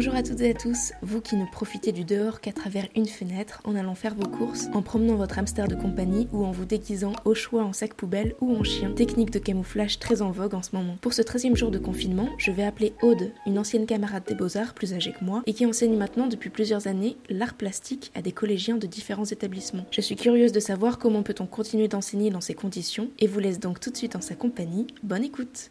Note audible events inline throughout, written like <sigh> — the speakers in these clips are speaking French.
Bonjour à toutes et à tous, vous qui ne profitez du dehors qu'à travers une fenêtre en allant faire vos courses, en promenant votre hamster de compagnie ou en vous déguisant au choix en sac poubelle ou en chien, technique de camouflage très en vogue en ce moment. Pour ce 13e jour de confinement, je vais appeler Aude, une ancienne camarade des beaux-arts plus âgée que moi et qui enseigne maintenant depuis plusieurs années l'art plastique à des collégiens de différents établissements. Je suis curieuse de savoir comment peut-on continuer d'enseigner dans ces conditions et vous laisse donc tout de suite en sa compagnie. Bonne écoute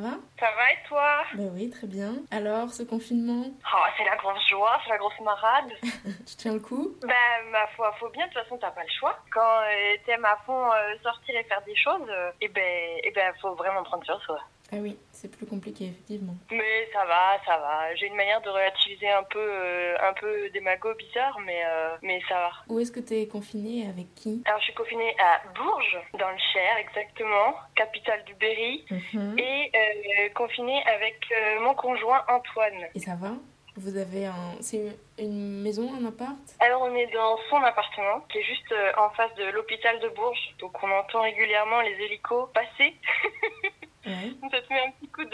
va Ça va et toi Ben oui, très bien. Alors, ce confinement, Oh, c'est la grosse joie, c'est la grosse marade. <laughs> tu tiens le coup ben, ma foi, faut bien, de toute façon, t'as pas le choix. Quand euh, t'aimes à fond euh, sortir et faire des choses, euh, eh ben, eh ben, faut vraiment prendre sur soi. Ah oui, c'est plus compliqué, effectivement. Mais ça va, ça va. J'ai une manière de relativiser un peu, euh, un peu démago bizarre, mais, euh, mais ça va. Où est-ce que t'es confiné Avec qui? Alors, je suis confinée à Bourges, dans le Cher, exactement, capitale du Berry, Mhm. et euh, confinée avec euh, mon conjoint Antoine. Et ça va? Vous avez un... C'est une maison, un appart? Alors on est dans son appartement qui est juste en face de l'hôpital de Bourges. Donc on entend régulièrement les hélicos passer. <laughs> Ça te met un petit coup de,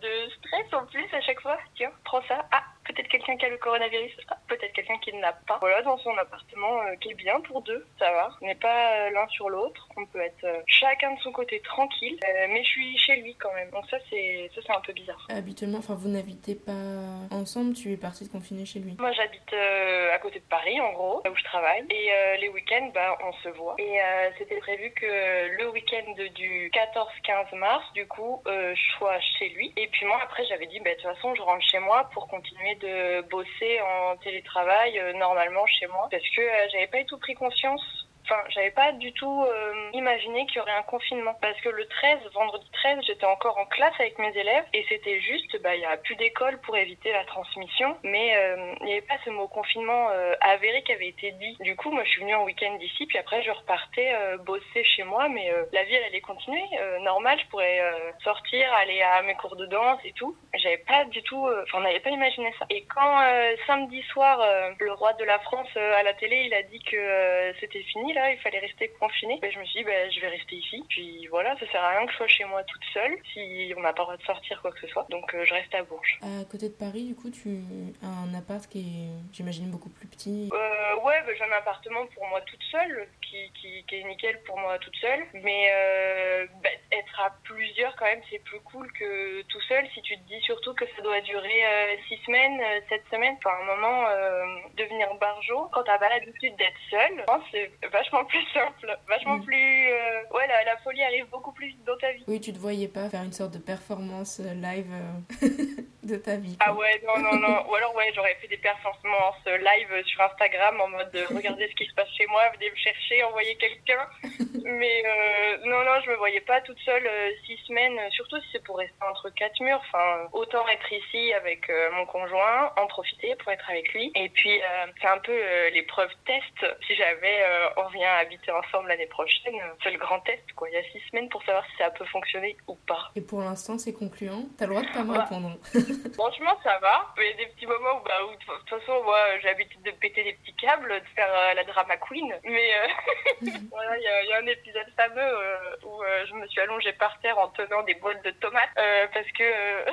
de stress en plus à chaque fois. Tiens, prends ça. Ah, peut-être quelqu'un qui a le coronavirus. Ah, peut-être quelqu'un qui ne l'a pas. Voilà, dans son appartement euh, qui est bien pour deux, ça va. On n'est pas euh, l'un sur l'autre. On peut être euh, chacun de son côté tranquille. Mais je suis chez lui quand même. Donc ça c'est ça c'est un peu bizarre. Habituellement, enfin, vous n'habitez pas ensemble, tu es partie de confiner chez lui. Moi, j'habite à côté de Paris, en gros, là où je travaille. Et les week-ends, bah, on se voit. Et c'était prévu que le week-end du 14-15 mars, du coup, euh, je sois chez lui. Et puis moi, après, j'avais dit, bah, de toute façon, je rentre chez moi pour continuer de bosser en télétravail euh, normalement chez moi. Parce que euh, j'avais pas du tout pris conscience Enfin, j'avais pas du tout euh, imaginé qu'il y aurait un confinement. Parce que le 13, vendredi 13, j'étais encore en classe avec mes élèves et c'était juste, bah, il y a plus d'école pour éviter la transmission. Mais euh, il n'y avait pas ce mot confinement euh, avéré qui avait été dit. Du coup, moi, je suis venue en week-end d'ici, puis après, je repartais euh, bosser chez moi. Mais euh, la vie, elle allait continuer. Normal, je pourrais sortir, aller à mes cours de danse et tout. J'avais pas du tout, enfin, on n'avait pas imaginé ça. Et quand samedi soir, le roi de la France à la télé, il a dit que c'était fini, là, il fallait rester confiné, ben, je me suis dit, ben, je vais rester ici. Puis voilà, ça sert à rien que je sois chez moi toute seule si on n'a pas le droit de sortir, quoi que ce soit. Donc euh, je reste à Bourges. À côté de Paris, du coup, tu as un appart qui est, j'imagine, beaucoup plus petit. Euh, ouais, ben, j'ai un appartement pour moi toute seule, qui, qui, qui est nickel pour moi toute seule. Mais euh, ben, être à plusieurs, quand même, c'est plus cool que tout seul. Si tu te dis surtout que ça doit durer euh, six semaines, euh, sept semaines, enfin, un moment, devenir barjo, quand t'as pas l'habitude d'être seule, je pense que c'est vachement plus simple, vachement Mm. plus... euh, Ouais, la, la folie arrive beaucoup plus vite dans ta vie. Oui, tu te voyais pas faire une sorte de performance euh, live euh, <laughs> de ta vie. quoi. Ah ouais, non, non, non. Ou alors, ouais, j'aurais fait des performances euh, live sur Instagram en mode de regarder ce qui se passe chez moi, venez me chercher, envoyer quelqu'un. <laughs> Mais euh, non, non, je me voyais pas toute seule euh, six semaines, euh, surtout si c'est pour rester entre quatre murs. Enfin, autant être ici avec euh, mon conjoint, en profiter pour être avec lui. Et puis, euh, c'est un peu euh, l'épreuve test. Si jamais euh, on vient habiter ensemble l'année prochaine, euh, c'est le grand test, quoi. Il y a six semaines pour savoir si ça peut fonctionner ou pas. Et pour l'instant, c'est concluant. T'as le droit de pas me répondre. <laughs> <laughs> Franchement, ça va. Il y a des petits moments où, bah, où, de toute façon, moi, j'ai l'habitude de péter des petits câbles, de faire euh, la drama queen. Mais euh, <laughs> <laughs> voilà, il y, a- il y a un épisode fameux euh, où euh, je me suis allongée par terre en tenant des boîtes de tomates euh, parce que euh,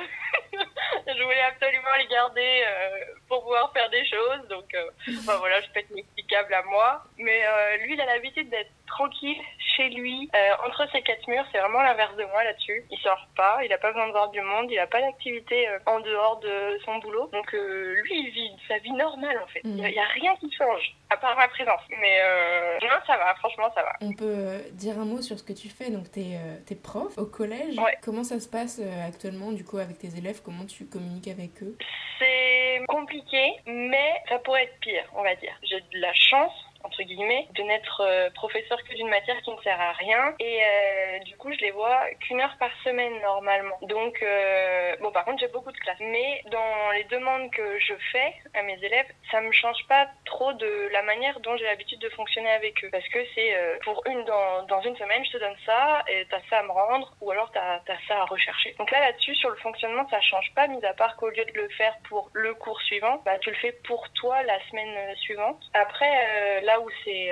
je voulais absolument les garder euh, pour pouvoir faire des choses. Donc, euh, enfin, voilà, je pète mes petits câbles à moi. Mais euh, lui, il a l'habitude d'être tranquille chez lui, euh, entre ses quatre murs. C'est vraiment l'inverse de moi là-dessus. Il sort pas, il a pas besoin de voir du monde, il a pas d'activité euh, en dehors de son boulot. Donc euh, lui, il vit sa vie normale en fait. Il y, a- il y a rien qui change, à part ma présence. Mais non, ça va, franchement, ça va. On peut dire un mot sur ce que tu fais. Donc, t'es t'es prof au collège. Ouais. Comment ça se passe actuellement, du coup, avec tes élèves? Comment tu communiques avec eux? C'est compliqué, mais ça pourrait être pire, on va dire. J'ai de la chance entre guillemets, de n'être euh, professeur que d'une matière qui ne sert à rien. Et euh, du coup, je les vois qu'une heure par semaine normalement. Donc, euh, bon, par contre, j'ai beaucoup de classes. Mais dans les demandes que je fais à mes élèves, ça me change pas trop de la manière dont j'ai l'habitude de fonctionner avec eux. Parce que c'est pour une dans, une semaine, je te donne ça, et t'as ça à me rendre, ou alors t'as as ça à rechercher. Donc là, là-dessus, sur le fonctionnement, ça change pas, mis à part qu'au lieu de le faire pour le cours suivant, bah, tu le fais pour toi la semaine suivante. Après, là où c'est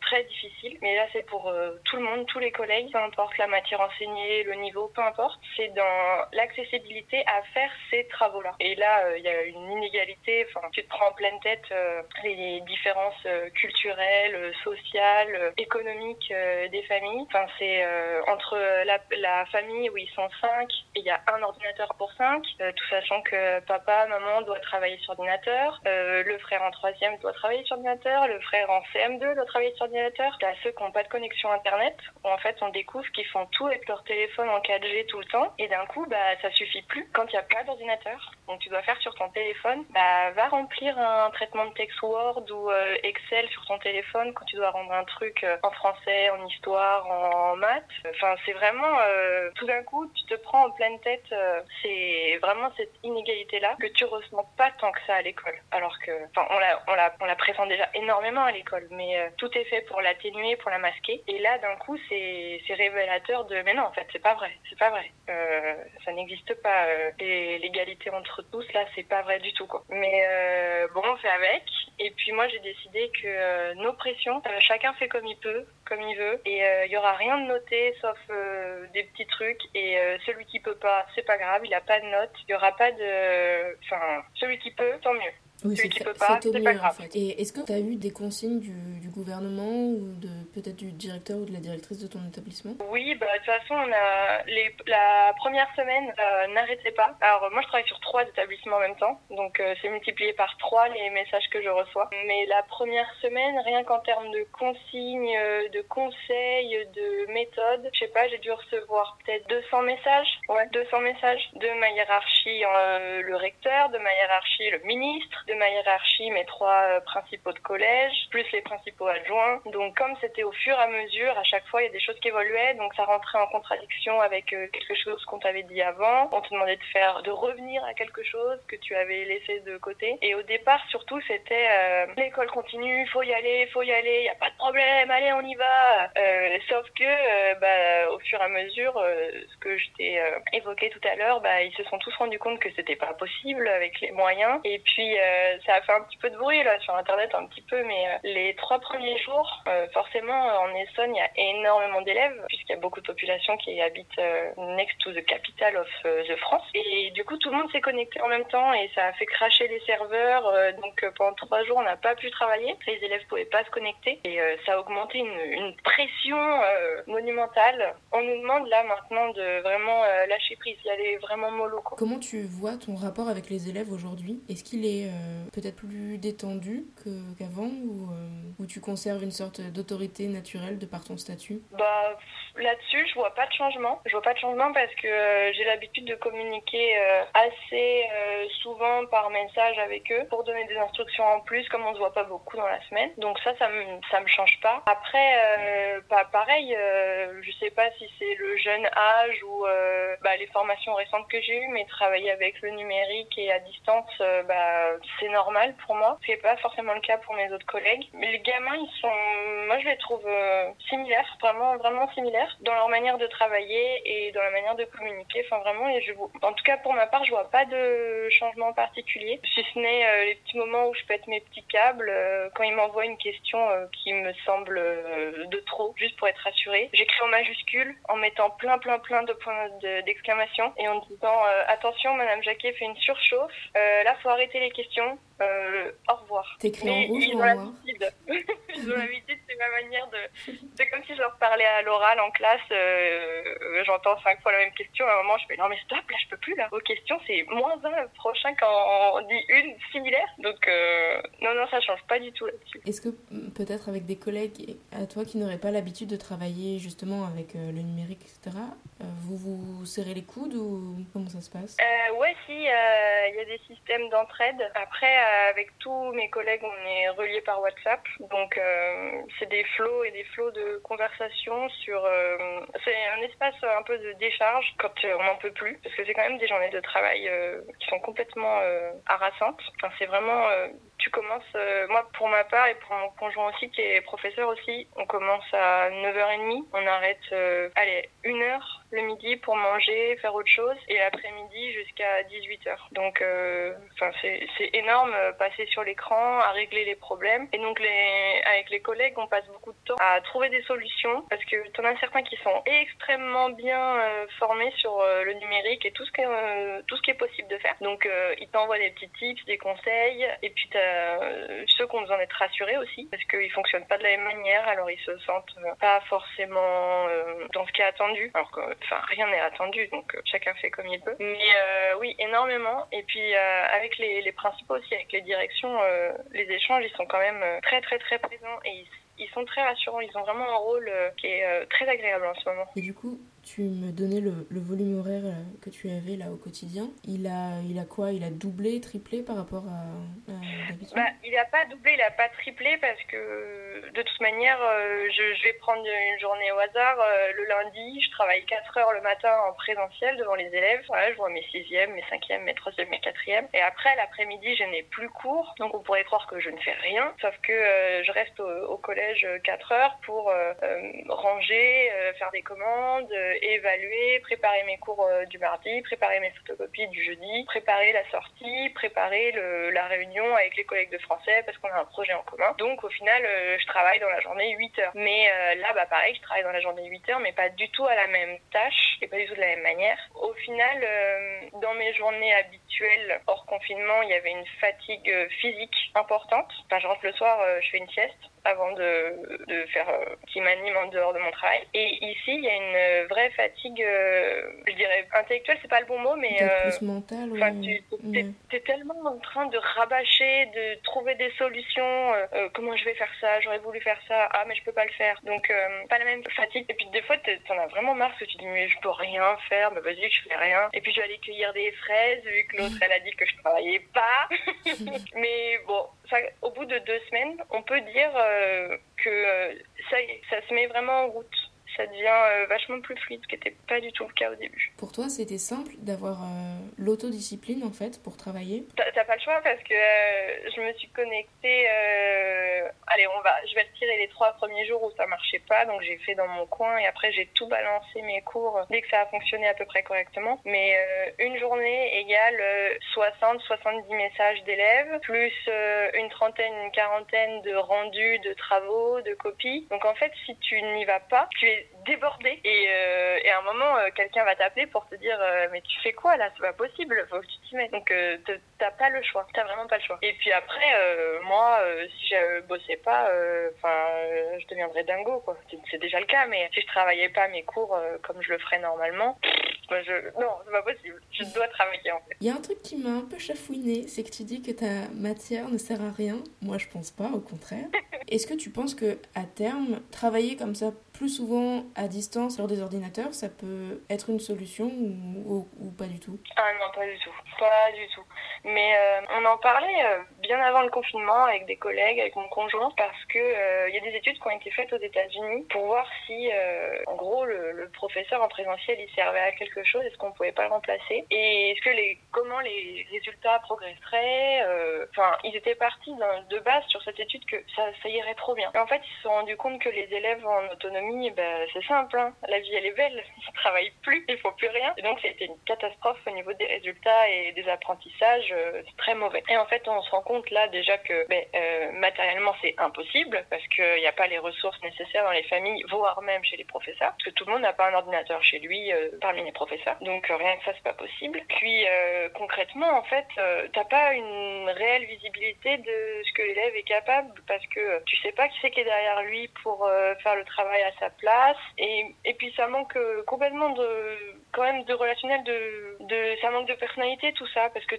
très difficile, mais là c'est pour tout le monde, tous les collègues, peu importe la matière enseignée, le niveau, peu importe, c'est dans l'accessibilité à faire ces travaux-là. Et là, il y a une inégalité, enfin, tu te prends en pleine tête les différences culturelles, sociales, économiques des familles. Enfin, c'est entre la, la, famille où ils sont cinq et il y a un ordinateur pour cinq, tout sachant que papa, maman doit travailler sur ordinateur, euh, le frère en troisième doit travailler sur ordinateur, le frère en CM2 doit travailler sur ordinateur. T'as ceux qui n'ont pas de connexion internet, où en fait on découvre qu'ils font tout avec leur téléphone en 4G tout le temps, et d'un coup bah ça suffit plus quand il n'y a pas d'ordinateur. Donc tu dois faire sur ton téléphone, bah va remplir un traitement de texte Word ou euh, Excel sur ton téléphone quand tu dois rendre un truc euh, en français, en histoire, en maths. Enfin c'est vraiment tout d'un coup tu te prends en pleine tête, c'est vraiment cette inégalité-là que tu ressens pas tant que ça à l'école. Alors que, enfin, on la, on la, on la présente déjà énormément à l'école, mais euh, tout est fait pour l'atténuer, pour la masquer. Et là, d'un coup, c'est, c'est révélateur de, mais non, en fait, c'est pas vrai, c'est pas vrai. Euh, ça n'existe pas. Euh, l'égalité entre tous, là, c'est pas vrai du tout, quoi. Mais euh, bon, on fait avec. Et puis moi, j'ai décidé que euh, nos pressions, chacun fait comme il peut, comme il veut, et il y aura rien de noté sauf des petits trucs. Et celui qui peut pas, c'est pas grave, il a pas de notes, il y aura pas de, enfin, celui qui peut, tant mieux. Oui, c'est pas, pas grave. En fait. Et est-ce que tu as eu des consignes du, du gouvernement ou de peut-être du directeur ou de la directrice de ton établissement? Oui, bah, de toute façon, on a les, la première semaine euh, n'arrêtait pas. Alors moi, je travaille sur trois établissements en même temps, donc euh, c'est multiplié par trois les messages que je reçois. Mais la première semaine, rien qu'en termes de consignes, euh, de conseils, de méthodes, je sais pas, j'ai dû recevoir peut-être 200 messages. Ouais, 200 messages de ma hiérarchie, le recteur, de ma hiérarchie, le ministre, de ma hiérarchie mes trois euh, principaux de collège, plus les principaux adjoints. Donc comme c'était au fur et à mesure, à chaque fois il y a des choses qui évoluaient, donc ça rentrait en contradiction avec euh, quelque chose qu'on t'avait dit avant. On te demandait de faire, de revenir à quelque chose que tu avais laissé de côté. Et au départ surtout c'était euh, l'école continue, faut y aller, faut y aller, y a pas de problème, allez on y va. sauf que bah, au fur et à mesure, ce que je t'ai évoqué tout à l'heure, bah, ils se sont tous rendus compte que c'était pas possible avec les moyens. Et puis euh, ça a fait un petit peu de bruit là sur internet un petit peu mais euh, les trois premiers jours euh, en Essonne il y a énormément d'élèves puisqu'il y a beaucoup de population qui habite next to the capital of the France. Et du coup tout le monde s'est connecté en même temps et ça a fait cracher les serveurs donc pendant trois jours on n'a pas pu travailler. Les élèves pouvaient pas se connecter et ça a augmenté une, pression monumentale. On nous demande là maintenant de vraiment lâcher prise. Y aller vraiment mollo comment tu vois ton rapport avec les élèves aujourd'hui? Est-ce qu'il est, peut-être plus détendu qu'avant ou euh, où tu conserves une sorte d'autorité naturelle de par ton statut Bah là-dessus, je vois pas de changement. Je vois pas de changement parce que euh, j'ai l'habitude de communiquer euh, assez souvent par message avec eux pour donner des instructions en plus, comme on se voit pas beaucoup dans la semaine. Donc ça, ça me me change pas. Après, pas pareil. je sais pas si c'est le jeune âge ou bah, les formations récentes que j'ai eues, mais travailler avec le numérique et à distance, bah c'est normal pour moi. C'est pas forcément le cas pour mes autres collègues. Mais les gamins, ils sont, moi je les trouve euh, similaires, vraiment, vraiment similaires dans leur manière de travailler et dans la manière de communiquer. Enfin vraiment, et je, en tout cas pour ma part, je vois pas de changement particulier, si ce n'est euh, les petits moments où je pète mes petits câbles euh, quand ils m'envoient une question qui me semble de trop, juste pour être rassurée. J'écris en majuscule en mettant plein, plein, plein de points d'exclamation et en disant attention, Madame Jacquet fait une surchauffe. là, faut arrêter les questions. Euh, au revoir. T'écris en rouge ou en noir <laughs> Ils ont l'habitude, c'est ma manière de. <laughs> C'est comme si je leur parlais à l'oral en classe. Euh, j'entends cinq fois la même question. À un moment, je fais non, mais stop, là, je peux plus. Là, vos questions, c'est moins un le prochain quand on dit une similaire. Donc, euh, non, non, ça change pas du tout là-dessus. Est-ce que mm, peut-être avec des collègues à toi qui n'auraient pas l'habitude de travailler justement avec le numérique, etc., vous vous serrez les coudes ou comment ça se passe? Ouais, si, il y a des systèmes d'entraide. Après, avec tous mes collègues, on est reliés par WhatsApp. Donc, euh, c'est des flots et des flots de conversation sur. Euh, c'est un espace un peu de décharge quand on n'en peut plus, parce que c'est quand même des journées de travail euh, qui sont complètement harassantes. Enfin, c'est vraiment tu commences, moi pour ma part et pour mon conjoint aussi qui est professeur aussi, on commence à 9h30, on arrête, allez, une heure le midi pour manger, faire autre chose, et l'après-midi jusqu'à 18h. Donc, enfin, c'est énorme, passer sur l'écran, à régler les problèmes. Et donc, les, avec les collègues, on passe beaucoup de temps à trouver des solutions, parce que tu en as certains qui sont extrêmement bien formés sur le numérique et tout ce, que, tout ce qui est possible de faire. Donc, ils t'envoient des petits tips, des conseils, et puis tu as ceux qui ont besoin d'être rassurés aussi, parce qu'ils fonctionnent pas de la même manière, alors ils se sentent pas forcément euh, dans ce qui est attendu, alors que enfin rien n'est attendu, donc euh, chacun fait comme il peut. Mais euh, oui, énormément. Et puis avec les, les, principaux aussi, avec les directions, les échanges, ils sont quand même très très très présents et ils ils sont très rassurants, ils ont vraiment un rôle qui est très agréable en ce moment. Et du coup, tu me donnais le, volume horaire euh, que tu avais là au quotidien. Il a, il a quoi? Il a doublé, triplé par rapport à, d'habitude? Bah, Il n'a pas doublé, il n'a pas triplé parce que de toute manière, euh, je, vais prendre une journée au hasard. Euh, le lundi, je travaille 4 heures le matin en présentiel devant les élèves. Voilà, je vois mes 6e, mes 5e, mes 3e, mes 4e. Et après, l'après-midi, je n'ai plus cours. Donc on pourrait croire que je ne fais rien. Sauf que je reste au, au, collège 4 heures pour ranger, faire des commandes évaluer, préparer mes cours euh, du mardi, préparer mes photocopies du jeudi, préparer la sortie, préparer la réunion avec les collègues de français parce qu'on a un projet en commun. Donc au final, euh, je travaille dans la journée 8 heures. Mais euh, là, bah pareil, je travaille dans la journée 8 heures, mais pas du tout à la même tâche et pas du tout de la même manière. Au final, dans mes journées habituelles hors confinement, il y avait une fatigue physique importante. Enfin, je rentre le soir, je fais une sieste avant de, de faire qui m'anime en dehors de mon travail. Et ici, il y a une vraie fatigue, euh, je dirais intellectuelle, c'est pas le bon mot, mais euh, plus mental. Tu es, tellement en train de rabâcher, de trouver des solutions. Euh, comment je vais faire ça J'aurais voulu faire ça. Ah, mais je peux pas le faire. Donc pas la même fatigue. Et puis des fois, t'en as vraiment marre parce que tu dis mais je peux rien faire. Mais vas-y, je fais rien. Et puis je vais aller cueillir des fraises vu que l'autre elle a dit que je travaillais pas. <laughs> <laughs> mais bon, au bout de deux semaines, on peut dire que ça, ça se met vraiment en route ça devient euh, vachement plus fluide, ce qui n'était pas du tout le cas au début. Pour toi, c'était simple d'avoir euh, l'autodiscipline en fait pour travailler? T'as pas le choix parce que euh, je me suis connectée. allez, on va, je vais retirer les trois premiers jours où ça marchait pas, donc j'ai fait dans mon coin et après j'ai tout balancé mes cours dès que ça a fonctionné à peu près correctement. Mais une journée égale 60-70 messages d'élèves, plus une trentaine, une quarantaine de rendus, de travaux, de copies. Donc en fait, si tu n'y vas pas, tu es it débordé. Et, euh, et à un moment, euh, quelqu'un va t'appeler pour te dire euh, Mais tu fais quoi là? C'est pas possible, faut que tu t'y mettes. Donc t'as pas le choix, t'as vraiment pas le choix. Et puis après, moi, si je bossais pas, enfin, je deviendrais dingo, quoi. C'est déjà le cas, mais si je travaillais pas mes cours comme je le ferais normalement, je... non, c'est pas possible. Je dois travailler en fait. Il y a un truc qui m'a un peu chafouiné, c'est que tu dis que ta matière ne sert à rien. Moi, je pense pas, au contraire. <laughs> Est-ce que tu penses que à terme, travailler comme ça plus souvent à distance lors des ordinateurs, ça peut être une solution ou, ou, pas du tout? Ah non, pas du tout. Pas du tout. Mais euh, on en parlait euh, bien avant le confinement avec des collègues, avec mon conjoint, parce que euh, il y a des études qui ont été faites aux États-Unis pour voir si, en gros, le, le, professeur en présentiel il servait à quelque chose, est-ce qu'on pouvait pas le remplacer et est-ce que les comment les résultats progresseraient. Enfin, ils étaient partis de base sur cette étude que ça, ça irait trop bien. Et en fait, ils se sont rendus compte que les élèves en autonomie, ben, c'est simple, hein. la vie elle est belle, <laughs> ils travaillent plus, il faut plus rien. Et donc c'était une catastrophe au niveau des résultats et des apprentissages, euh, c'est très mauvais. Et en fait, on se rend compte là déjà que ben, euh, matériellement c'est impossible parce qu'il n'y a pas les ressources nécessaires dans les familles, voire même chez les professeurs, parce que tout le monde n'a pas un ordinateur chez lui euh, parmi les professeurs. Donc rien que ça c'est pas possible. Puis concrètement, en fait, t'as pas une réelle visibilité de ce que l'élève est capable parce que tu sais pas qui c'est qui est derrière lui pour faire le travail à sa place et, et puis ça manque complètement de quand même de relationnel, de, de ça manque de personnalité tout ça parce que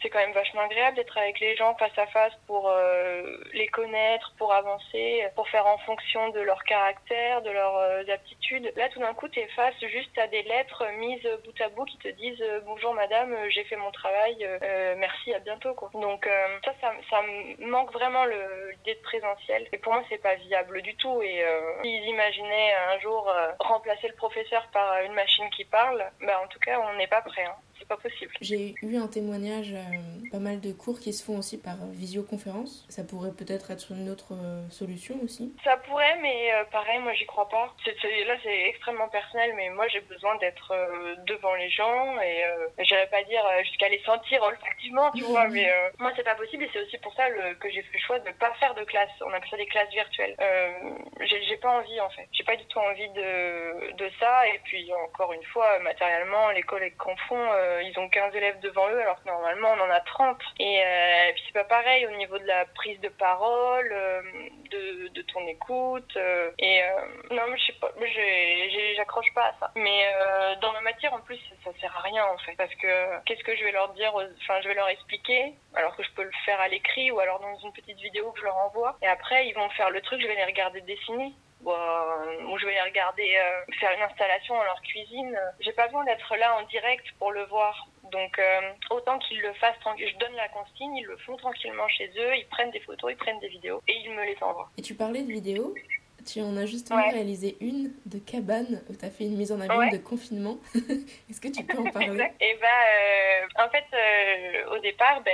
c'est quand même vachement agréable d'être avec les gens face à face pour euh, les connaître, pour avancer, pour faire en fonction de leur caractère, de leurs euh, aptitudes. Là tout d'un coup tu es face juste à des lettres mises bout à bout qui te disent euh, bonjour madame, j'ai fait mon travail, merci, à bientôt quoi. Donc ça, ça, ça manque vraiment l'idée de présentiel et pour moi c'est pas viable du tout et s'ils imaginaient un jour remplacer le professeur par une machine qui parle, bah, en tout cas, on n'est pas prêt. Hein. C'est pas possible. J'ai eu un témoignage, pas mal de cours qui se font aussi par visioconférence. Ça pourrait peut-être être une autre solution aussi. Ça pourrait, mais pareil, moi j'y crois pas. là, c'est extrêmement personnel, mais moi j'ai besoin d'être devant les gens et j'irais pas dire jusqu'à les sentir olfactivement, tu vois, mais moi c'est pas possible et c'est aussi pour ça que j'ai fait le choix de ne pas faire de classe. On appelle ça des classes virtuelles. j'ai pas envie en fait. J'ai pas du tout envie de, de ça. Et puis encore une fois, matériellement, les collègues qu'on font, euh, ils ont 15 élèves devant eux alors que normalement on en a 30. Et, euh, et puis c'est pas pareil au niveau de la prise de parole, euh, de, de, ton écoute. et non, mais je sais pas, j'accroche pas à ça. Mais dans ma matière en plus, ça, ça, sert à rien en fait. Parce que qu'est-ce que je vais leur dire Enfin, je vais leur expliquer alors que je peux le faire à l'écrit ou alors dans une petite vidéo que je leur envoie. Et après, ils vont faire le truc, je vais les regarder dessiner. Euh, où je vais les regarder euh, faire une installation dans leur cuisine. J'ai pas besoin d'être là en direct pour le voir. Donc euh, autant qu'ils le fassent, je donne la consigne, ils le font tranquillement chez eux, ils prennent des photos, ils prennent des vidéos et ils me les envoient. Et tu parlais de vidéos? Tu en as justement réalisé une de cabane où tu as fait une mise en abîme de confinement. <laughs> Est-ce que tu peux en <laughs> parler exact. Et eh bah, ben, en fait, au départ, ben,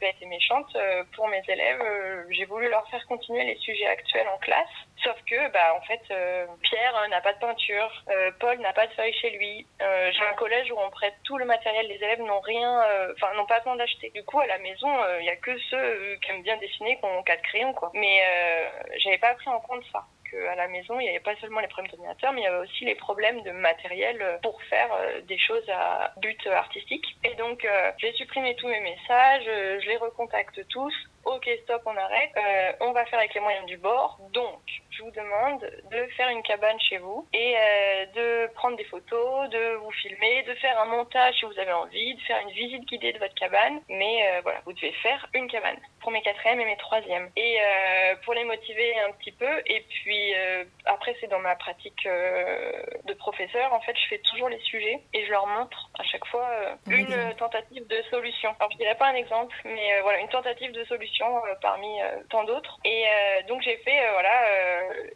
ben, méchante pour mes élèves. J'ai voulu leur faire continuer les sujets actuels en classe. Sauf que, bah, en fait, euh, Pierre euh, n'a pas de peinture, euh, Paul n'a pas de feuilles chez lui. J'ai un collège où on prête tout le matériel, les élèves n'ont rien, enfin, n'ont pas besoin d'acheter. Du coup, à la maison, il y a que ceux qui aiment bien dessiner qui ont quatre crayons, quoi. Mais j'avais pas pris en compte ça à la maison, il n'y avait pas seulement les problèmes d'ordinateur, mais il y avait aussi les problèmes de matériel pour faire des choses à but artistique. Et donc, j'ai supprimé tous mes messages, je les recontacte tous ok stop on arrête, euh, on va faire avec les moyens du bord. Donc je vous demande de faire une cabane chez vous et euh, de prendre des photos, de vous filmer, de faire un montage si vous avez envie, de faire une visite guidée de votre cabane. Mais euh, voilà, vous devez faire une cabane pour mes quatrièmes et mes troisièmes. Et pour les motiver un petit peu. Et puis après c'est dans ma pratique de professeur. En fait je fais toujours les sujets et je leur montre à chaque fois une tentative de solution. Alors je dirais pas un exemple, mais voilà une tentative de solution euh, parmi euh, tant d'autres. Et euh, donc j'ai fait voilà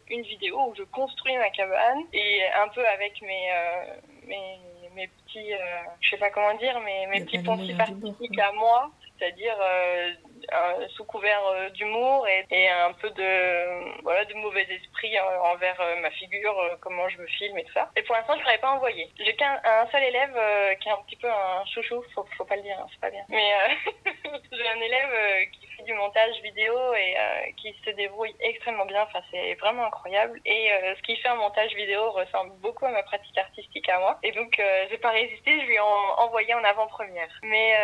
une vidéo où je construis ma cabane et un peu avec mes mes, mes petits, je sais pas comment dire, mais mes petits poncifs artistiques à moi, c'est-à-dire sous couvert d'humour et, et, un peu de voilà de mauvais esprit envers ma figure, comment je me filme et tout ça. Et pour l'instant, je ne l'avais pas envoyé. J'ai qu'un un seul élève qui est un petit peu un chouchou, faut, faut pas le dire, hein, c'est pas bien. Mais <laughs> j'ai un élève qui du montage vidéo et euh, qui se débrouille extrêmement bien. Enfin, c'est vraiment incroyable. Et euh, ce qui fait un montage vidéo ressemble beaucoup à ma pratique artistique à moi. Et donc, euh, j'ai pas résisté, je lui ai envoyé en avant-première. Mais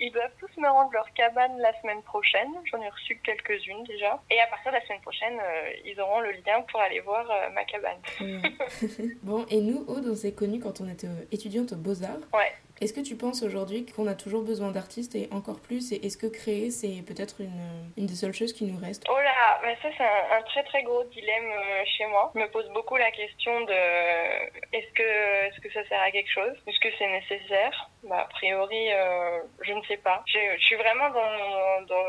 ils doivent tous me rendre leur cabane la semaine prochaine. J'en ai reçu quelques-unes déjà. Et à partir de la semaine prochaine, ils auront le lien pour aller voir ma cabane. <laughs> bon, et nous, Aude, on s'est connus quand on était étudiante aux Beaux-Arts. Ouais. Est-ce que tu penses aujourd'hui qu'on a toujours besoin d'artistes et encore plus Et est-ce que créer, c'est peut-être une, une, des seules choses qui nous reste? Oh là, mais ça c'est un, très très gros dilemme euh, chez moi. Je me pose beaucoup la question de est-ce que, est -ce que ça sert à quelque chose? Est-ce que c'est nécessaire? Bah, A priori, euh, je ne sais pas. Je suis vraiment dans, dans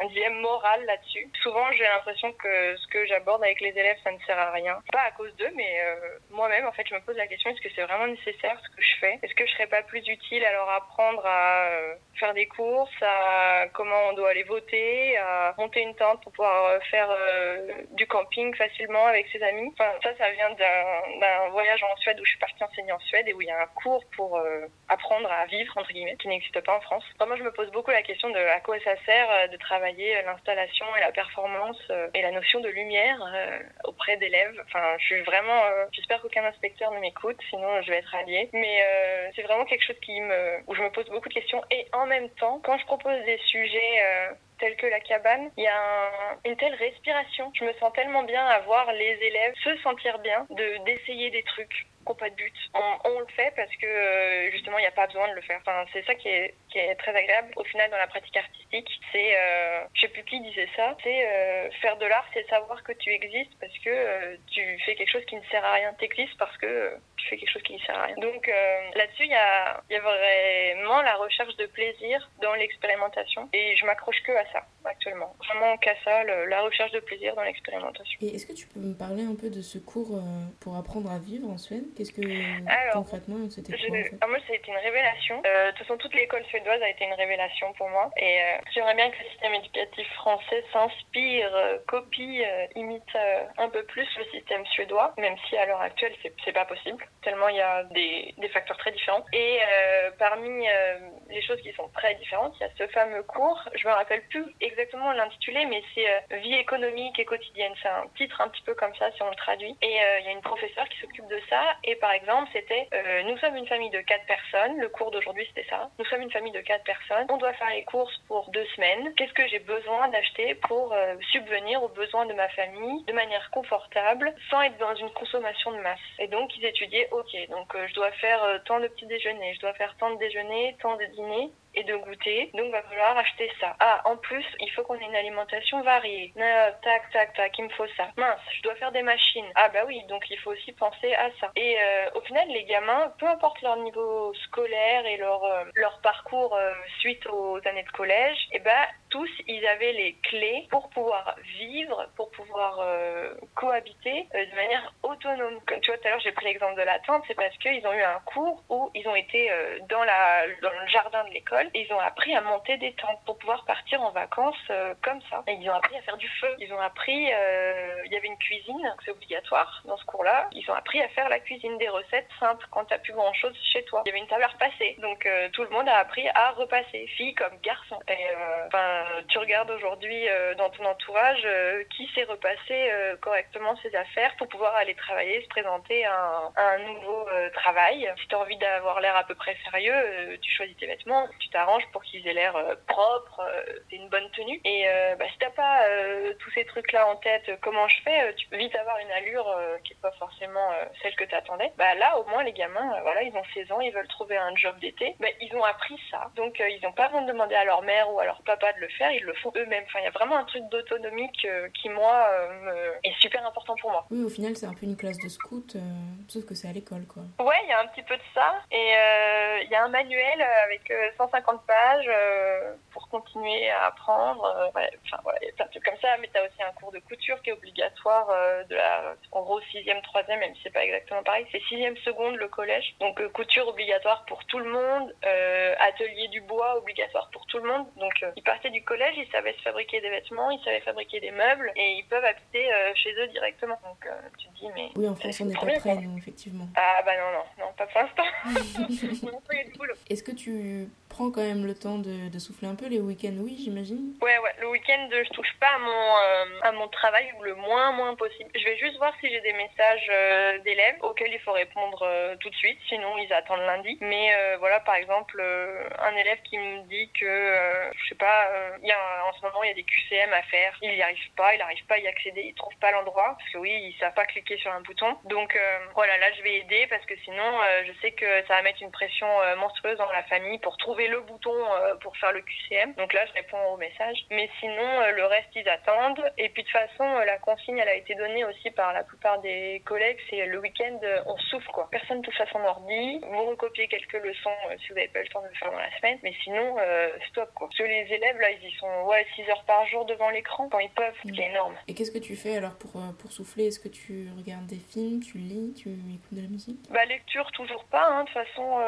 un, dilemme moral là-dessus. Souvent, j'ai l'impression que ce que j'aborde avec les élèves, ça ne sert à rien. Pas à cause d'eux, mais euh, moi-même, en fait, je me pose la question est-ce que c'est vraiment nécessaire ce que je fais? Est-ce que je serais pas plus utile à leur apprendre à euh, faire des courses, à comment on doit aller voter, à monter une tente pour pouvoir euh, faire euh, du camping facilement avec ses amis? Enfin, ça, ça vient d'un voyage en Suède où je suis partie enseigner en Suède et où il y a un cours pour apprendre à vivre, entre guillemets, qui n'existe pas en France. moi, je me pose beaucoup la question de à quoi ça sert de travailler l'installation et la performance et la notion de lumière auprès d'élèves. Enfin, je suis vraiment, j'espère qu'aucun inspecteur ne m'écoute, sinon je vais être alliée. Mais c'est vraiment quelque chose qui me, où je me pose beaucoup de questions. Et en même temps, quand je propose des sujets euh, tels que la cabane, il y a une telle respiration. Je me sens tellement bien à voir les élèves se sentir bien, de d'essayer des trucs qui n'ont pas de but. On, le fait parce que euh, justement il n'y a pas besoin de le faire. Enfin, c'est ça qui est, qui est très agréable. Au final, dans la pratique artistique, c'est, euh, je sais plus qui disait ça, c'est euh, faire de l'art, c'est savoir que tu existes parce que euh, tu fais quelque chose qui ne sert à rien. Tu existes parce que tu fais quelque chose qui ne sert à rien. Donc là-dessus, il y a, y a, vraiment la recherche de plaisir dans l'expérimentation. Et je m'accroche que à ça actuellement. Vraiment qu'à ça, la recherche de plaisir dans l'expérimentation. Et est-ce que tu peux me parler un peu de ce cours pour apprendre à vivre en Suède? Qu'est-ce que concrètement c'était quoi en fait? Moi, ça a été une révélation. de toute façon, toute l'école suédoise a été une révélation pour moi. Et j'aimerais bien que le système éducatif français s'inspire, copie, imite un peu plus le système suédois, même si à l'heure actuelle, c'est pas possible, tellement il y a des, des facteurs très différents. Et euh, parmi euh, les choses qui sont très différentes, il y a ce fameux cours, je me rappelle plus exactement l'intitulé, mais c'est euh, Vie économique et quotidienne. C'est un titre un petit peu comme ça si on le traduit. Et il y a une professeure qui s'occupe de ça. Et par exemple, c'était Nous sommes une famille de quatre personnes. Le cours d'aujourd'hui, c'était ça. Nous sommes une famille de quatre personnes. On doit faire les courses pour deux semaines. Qu'est-ce que j'ai besoin d'acheter pour subvenir aux besoins de ma famille de manière confortable, sans être dans une consommation de masse? Et donc, ils étudiaient, ok, donc euh, je dois faire euh, tant de petits déjeuners, je dois faire tant de déjeuners, tant de dîners, et de goûter. Donc, va falloir acheter ça. Ah, en plus, il faut qu'on ait une alimentation variée. Tac, tac, tac, il me faut ça. Mince, je dois faire des machines. Ah, bah oui, donc il faut aussi penser à ça. Et euh, au final, les gamins, peu importe leur niveau scolaire et leur, leur parcours suite aux années de collège, et eh ben, tous, ils avaient les clés pour pouvoir vivre, pour pouvoir cohabiter de manière autonome. Comme tu vois, tout à l'heure, j'ai pris l'exemple de la tente, c'est parce qu'ils ont eu un cours où ils ont été euh, dans, la, dans le jardin de l'école et ils ont appris à monter des tentes pour pouvoir partir en vacances euh, comme ça. Et ils ont appris à faire du feu. Ils ont appris, euh, il y avait une cuisine, c'est obligatoire dans ce cours-là. Ils ont appris à faire la cuisine, des recettes simples quand t'as plus grand-chose chez toi. Il y avait une table à repasser. Donc tout le monde a appris à repasser, filles comme garçons. Enfin, tu regardes aujourd'hui dans ton entourage qui sait repasser correctement ses affaires pour pouvoir aller travailler, se présenter à un, nouveau euh, travail. Si tu as envie d'avoir l'air à peu près sérieux, euh, tu choisis tes vêtements, tu t'arranges pour qu'ils aient l'air euh, propres, c'est une bonne tenue. Et bah, si t'as pas tous ces trucs-là en tête, comment je fais Tu peux vite avoir une allure qui est pas forcément celle que tu attendais. Bah là, au moins, les gamins, voilà, ils ont 16 ans, ils veulent trouver un job d'été. Bah, ils ont appris ça. Donc, ils n'ont pas besoin de demander à leur mère ou à leur papa de le faire, ils le font eux-mêmes. Enfin, il y a vraiment un truc d'autonomie qui, moi, est super important pour moi. Oui, au final, c'est un peu une classe de scout, euh, sauf que c'est à l'école, quoi. Ouais, il y a un petit peu de ça. Et euh, il y a un manuel avec 150 euh, pages continuer à apprendre. enfin, voilà, il y a plein de trucs comme ça. Mais tu as aussi un cours de couture qui est obligatoire de la, en gros, 6e, 3e, même si c'est pas exactement pareil. C'est 6e seconde le collège. Donc, couture obligatoire pour tout le monde. atelier du bois obligatoire pour tout le monde. Donc, ils partaient du collège, ils savaient se fabriquer des vêtements, ils savaient fabriquer des meubles et ils peuvent habiter chez eux directement. Donc, tu te dis, mais. Oui, en France, on n'est pas prêt, effectivement. Ah, bah non, non, non, pas pour l'instant. <laughs> <laughs> Est-ce que tu prends quand même le temps de, souffler un peu les week-ends, oui, j'imagine Ouais, ouais, le week-end, je touche pas à mon, euh, à mon travail le moins, moins possible. Je vais juste voir si j'ai des messages euh, d'élèves auxquels il faut répondre euh, tout de suite, sinon ils attendent lundi. Mais voilà, par exemple, un élève qui me dit que, je sais pas, il y a, en ce moment, il y a des QCM à faire, il n'y arrive pas, il n'arrive pas à y accéder, il trouve pas l'endroit, parce que oui, il ne savent pas cliquer sur un bouton. Donc voilà, là, je vais aider parce que sinon, je sais que ça va mettre une pression monstrueuse dans la famille pour trouver le bouton euh, pour faire le QCM. Donc là, je réponds au message. Mais sinon, euh, le reste, ils attendent. Et puis de toute façon, euh, la consigne, elle a été donnée aussi par la plupart des collègues. C'est le week-end, on souffle quoi. Personne touche à son ordi. Vous recopiez quelques leçons si vous n'avez pas le temps de le faire dans la semaine. Mais sinon, stop quoi. Parce que les élèves, là, ils y sont ouais, 6 heures par jour devant l'écran quand ils peuvent. C'est énorme. Et qu'est-ce que tu fais alors pour, pour souffler? Est-ce que tu regardes des films, tu lis, tu écoutes de la musique? Bah, lecture, toujours pas. Hein. De toute façon,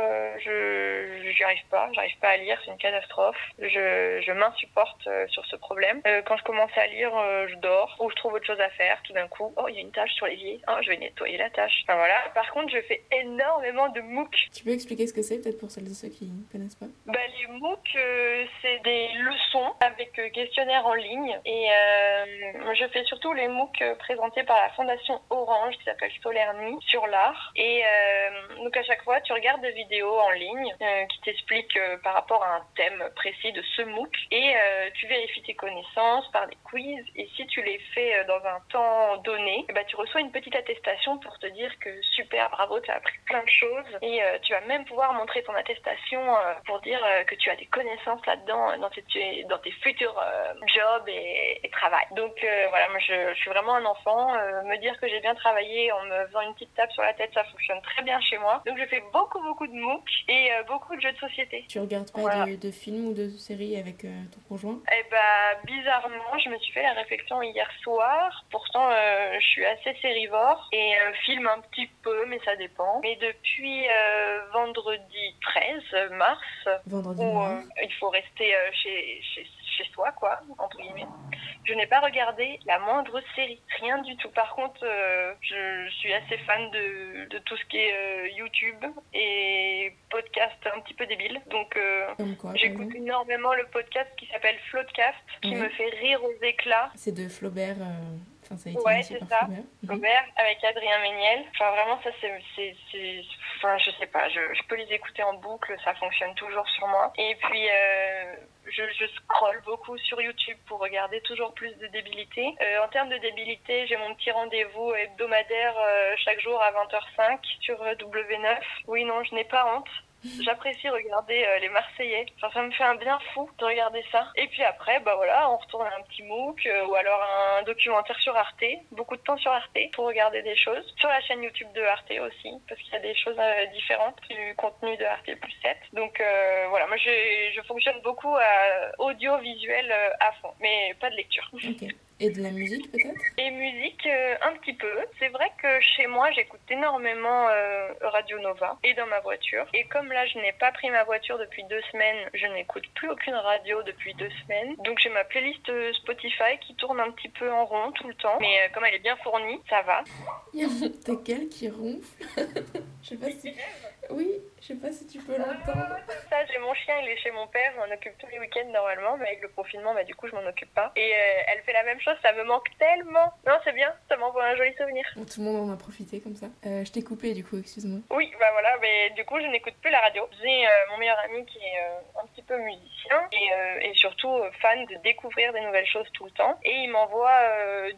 je j'y arrive pas pas à lire, c'est une catastrophe. Je, je m'insupporte euh, sur ce problème. Euh, quand je commence à lire, euh, je dors ou je trouve autre chose à faire. Tout d'un coup, oh, il y a une tâche sur l'évier. Oh, je vais nettoyer la tâche. Enfin voilà. Par contre, je fais énormément de MOOC. Tu peux expliquer ce que c'est, peut-être pour celles et ceux qui ne connaissent pas? Bah, Les MOOC, c'est des leçons avec questionnaire en ligne. Et je fais surtout les MOOC présentés par la Fondation Orange qui s'appelle Solerni sur l'art. Et donc à chaque fois, tu regardes des vidéos en ligne qui t'expliquent par rapport à un thème précis de ce MOOC et euh, tu vérifies tes connaissances par des quiz et si tu les fais euh, dans un temps donné, ben, tu reçois une petite attestation pour te dire que super, bravo, tu as appris plein de choses et euh, tu vas même pouvoir montrer ton attestation pour dire que tu as des connaissances là-dedans dans tes, dans tes futurs jobs et, et, travail. Donc voilà, moi je, je, suis vraiment un enfant. me dire que j'ai bien travaillé en me faisant une petite tape sur la tête, ça fonctionne très bien chez moi. Donc je fais beaucoup beaucoup de MOOC et beaucoup de jeux de société. Tu regardes pas de, films ou de séries avec euh, ton conjoint? Eh bah, bizarrement, je me suis fait la réflexion hier soir. Pourtant, euh, je suis assez sérivore et film un petit peu, mais ça dépend. Mais depuis vendredi 13 mars, vendredi où il faut rester chez, chez, chez soi, quoi, entre guillemets je n'ai pas regardé la moindre série, rien du tout. Par contre, euh, je suis assez fan de, de tout ce qui est euh, YouTube et podcast un petit peu débile. Donc, euh, j'écoute énormément le podcast qui s'appelle Floatcast, qui me fait rire aux éclats. C'est de Flaubert. Enfin, ça ouais, c'est ça. Flaubert. Mhm. Flaubert avec Adrien Méniel. Enfin, vraiment, ça, c'est. Je sais pas, je, peux les écouter en boucle, ça fonctionne toujours sur moi. Et puis, je, je scrolle beaucoup sur YouTube pour regarder toujours plus de débilité. Euh, en termes de débilité, j'ai mon petit rendez-vous hebdomadaire euh, chaque jour à 20h05 sur euh, W9. Oui, non, je n'ai pas honte. J'apprécie regarder euh, les Marseillais. Enfin, ça me fait un bien fou de regarder ça. Et puis après, bah voilà, on retourne à un petit MOOC euh, ou alors un documentaire sur Arte. Beaucoup de temps sur Arte pour regarder des choses. Sur la chaîne YouTube de Arte aussi, parce qu'il y a des choses euh, différentes du contenu de Arte plus 7. Donc voilà, moi je, je fonctionne beaucoup à audiovisuel à fond, mais pas de lecture. Et de la musique peut-être? Et musique euh, un petit peu. C'est vrai que chez moi j'écoute énormément euh, Radio Nova et dans ma voiture. Et comme là je n'ai pas pris ma voiture depuis deux semaines, je n'écoute plus aucune radio depuis deux semaines. Donc j'ai ma playlist euh, Spotify qui tourne un petit peu en rond tout le temps. Mais comme elle est bien fournie, ça va. <laughs> Il y a mon teckel qui ronfle? <laughs> je sais pas si... Oui, je sais pas si tu peux l'entendre. <laughs> Ça, j'ai mon chien, il est chez mon père, je m'en occupe tous les week-ends normalement, mais avec le confinement, bah, du coup, je m'en occupe pas. Et euh, elle fait la même chose, ça me manque tellement. Non, c'est bien, ça m'envoie un joli souvenir. tout le monde en a profité comme ça. Euh, je t'ai coupé du coup, excuse-moi. Oui, bah voilà, mais du coup, je n'écoute plus la radio. J'ai euh, mon meilleur ami qui est un petit peu musicien et, et surtout fan de découvrir des nouvelles choses tout le temps. Et il m'envoie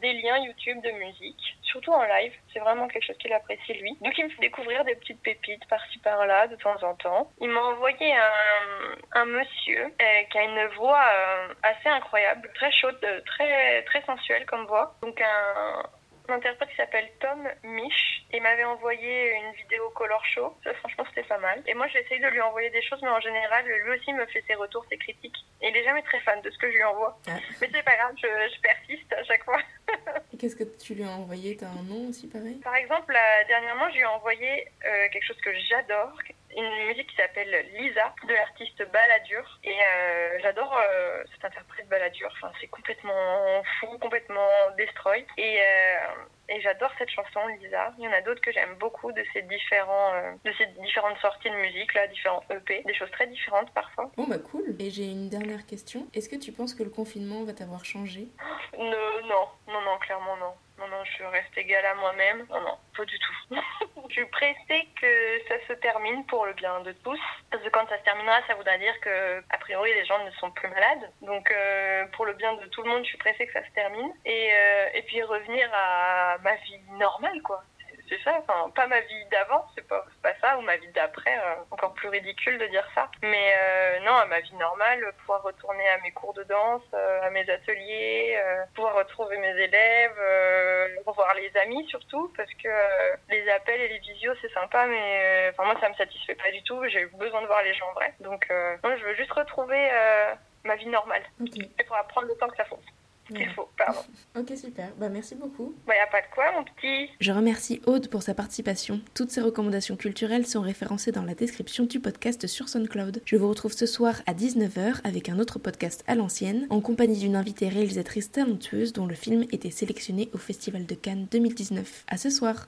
des liens YouTube de musique, surtout en live. C'est vraiment quelque chose qu'il apprécie lui. Donc, il me fait découvrir des petites pépites par-ci par-là de temps en temps. Il m'a envoyé un, un monsieur euh, qui a une voix euh, assez incroyable, très chaude, euh, très très sensuelle comme voix. Donc un, interprète qui s'appelle Tom Mich et m'avait envoyé une vidéo color show. Ça, franchement, c'était pas mal. Et moi, j'essaye de lui envoyer des choses, mais en général, lui aussi me fait ses retours, ses critiques. Et il est jamais très fan de ce que je lui envoie. Mais c'est pas grave, je, je, persiste à chaque fois. Qu'est-ce que tu lui as envoyé? T'as un nom aussi pareil? Par exemple, dernièrement, je lui ai envoyé quelque chose que j'adore, une musique qui s'appelle Lisa de l'artiste Balladur. Et euh, j'adore euh, cet interprète Balladur. Enfin c'est complètement fou complètement destroy. Et euh, et j'adore cette chanson Lisa. Il y en a d'autres que j'aime beaucoup de ces différents de ces différentes sorties de musique là différents EP des choses très différentes parfois. Bon bah cool. Et j'ai une dernière question. Est-ce que tu penses que le confinement va t'avoir changé? Non non. Non non clairement non non, non, je reste égale à moi-même. Non, non, pas du tout. <laughs> je suis pressée que ça se termine pour le bien de tous. Parce que quand ça se terminera, ça voudra dire que, a priori, les gens ne sont plus malades. Donc, euh, pour le bien de tout le monde, je suis pressée que ça se termine. Et, euh, et puis revenir à ma vie normale, quoi c'est ça, enfin, pas ma vie d'avant, c'est pas, pas ça, ou ma vie d'après, euh, encore plus ridicule de dire ça. Mais euh, non, à ma vie normale, pouvoir retourner à mes cours de danse, euh, à mes ateliers, pouvoir retrouver mes élèves, revoir les amis surtout, parce que les appels et les visios, c'est sympa, mais enfin, moi, ça me satisfait pas du tout, j'ai besoin de voir les gens en vrai. Donc, moi, je veux juste retrouver ma vie normale. Okay. Et pour apprendre le temps que ça faut qu'il faut. Pardon. <laughs> ok, super. Bah, merci beaucoup. Bah, y a pas de quoi, mon petit. Je remercie Aude pour sa participation. Toutes ces recommandations culturelles sont référencées dans la description du podcast sur SoundCloud. Je vous retrouve ce soir à 19h avec un autre podcast à l'ancienne, en compagnie d'une invitée réalisatrice talentueuse dont le film était sélectionné au Festival de Cannes 2019. À ce soir.